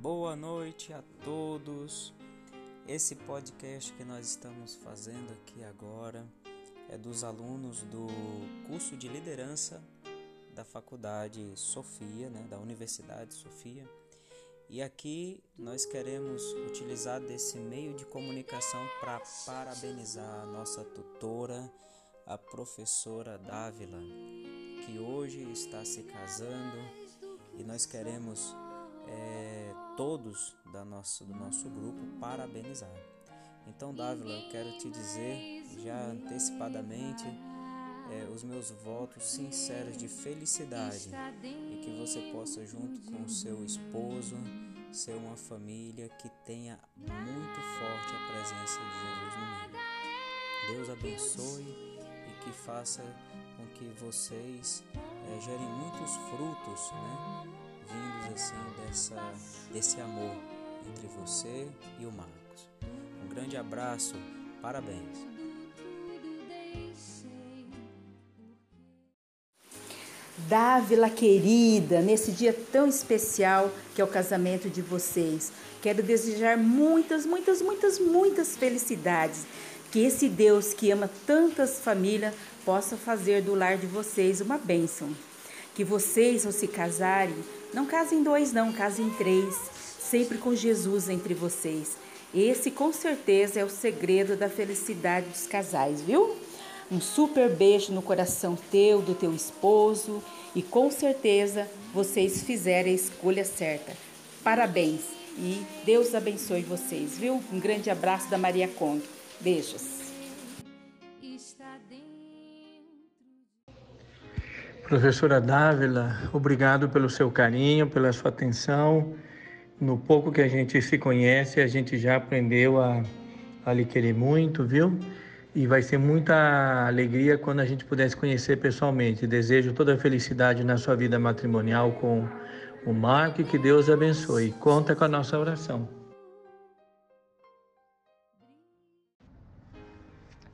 Boa noite a todos. Esse podcast que nós estamos fazendo aqui agora é dos alunos do curso de liderança da Faculdade Sofia, né, da Universidade Sofia. E aqui nós queremos utilizar desse meio de comunicação para parabenizar a nossa tutora, a professora Dávila, que hoje está se casando e nós queremos é, todos da nossa, do nosso grupo parabenizar. Então, Dávila, eu quero te dizer já antecipadamente é, os meus votos sinceros de felicidade e que você possa, junto com seu esposo, ser uma família que tenha muito forte a presença de Jesus no meio. Deus abençoe e que faça com que vocês é, gerem muitos frutos, né? Vindos assim dessa, desse amor entre você e o Marcos. Um grande abraço, parabéns. Dávila querida, nesse dia tão especial que é o casamento de vocês, quero desejar muitas, muitas, muitas, muitas felicidades. Que esse Deus que ama tantas famílias possa fazer do lar de vocês uma bênção. Que vocês, ao se casarem, não casem dois, não, casem três, sempre com Jesus entre vocês. Esse com certeza é o segredo da felicidade dos casais, viu? Um super beijo no coração teu, do teu esposo e com certeza vocês fizeram a escolha certa. Parabéns e Deus abençoe vocês, viu? Um grande abraço da Maria Kong. Beijos. Professora Dávila, obrigado pelo seu carinho, pela sua atenção. No pouco que a gente se conhece, a gente já aprendeu a, a lhe querer muito, viu? E vai ser muita alegria quando a gente puder se conhecer pessoalmente. Desejo toda a felicidade na sua vida matrimonial com o Marco e que Deus abençoe. Conta com a nossa oração.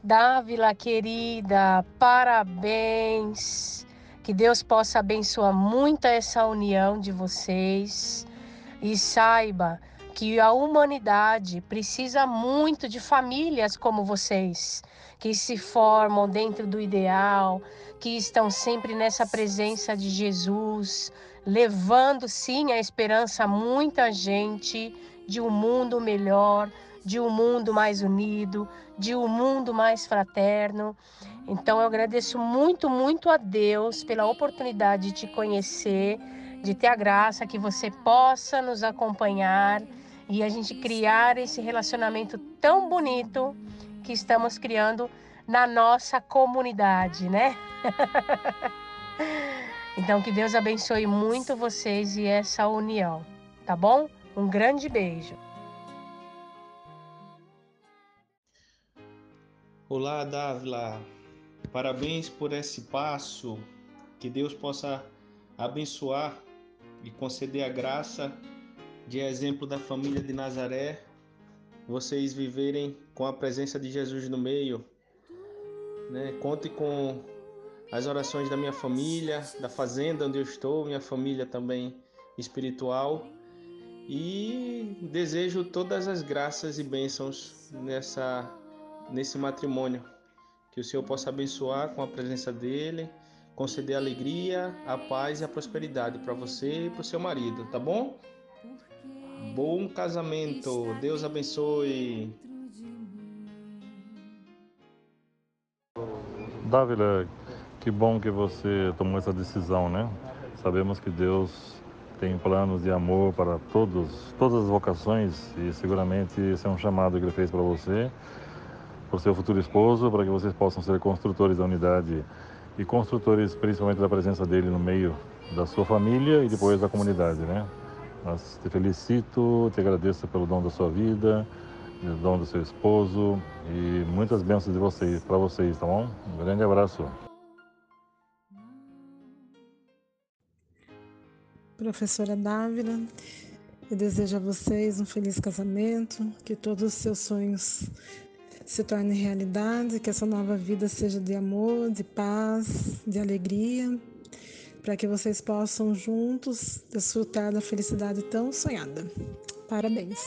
Dávila querida, parabéns. Que Deus possa abençoar muito essa união de vocês e saiba que a humanidade precisa muito de famílias como vocês, que se formam dentro do ideal, que estão sempre nessa presença de Jesus, levando sim a esperança a muita gente de um mundo melhor, de um mundo mais unido, de um mundo mais fraterno. Então eu agradeço muito, muito a Deus pela oportunidade de te conhecer, de ter a graça que você possa nos acompanhar e a gente criar esse relacionamento tão bonito que estamos criando na nossa comunidade, né? então que Deus abençoe muito vocês e essa união, tá bom? Um grande beijo. Olá, Dávila. Parabéns por esse passo. Que Deus possa abençoar e conceder a graça de exemplo da família de Nazaré, vocês viverem com a presença de Jesus no meio. Né? Conte com as orações da minha família, da fazenda onde eu estou, minha família também espiritual. E desejo todas as graças e bênçãos nessa, nesse matrimônio. Que o Senhor possa abençoar com a presença dele, conceder alegria, a paz e a prosperidade para você e para o seu marido, tá bom? Bom casamento, Deus abençoe. Dávila, que bom que você tomou essa decisão, né? Sabemos que Deus tem planos de amor para todos, todas as vocações e seguramente esse é um chamado que ele fez para você para o seu futuro esposo, para que vocês possam ser construtores da unidade e construtores principalmente da presença dele no meio da sua família e depois da comunidade, né? Mas te felicito, te agradeço pelo dom da sua vida, pelo dom do seu esposo e muitas bênçãos de vocês, para vocês, tá bom? Um grande abraço. Professora Dávila, eu desejo a vocês um feliz casamento, que todos os seus sonhos se torne realidade, que essa nova vida seja de amor, de paz, de alegria. para que vocês possam juntos desfrutar da felicidade tão sonhada. Parabéns!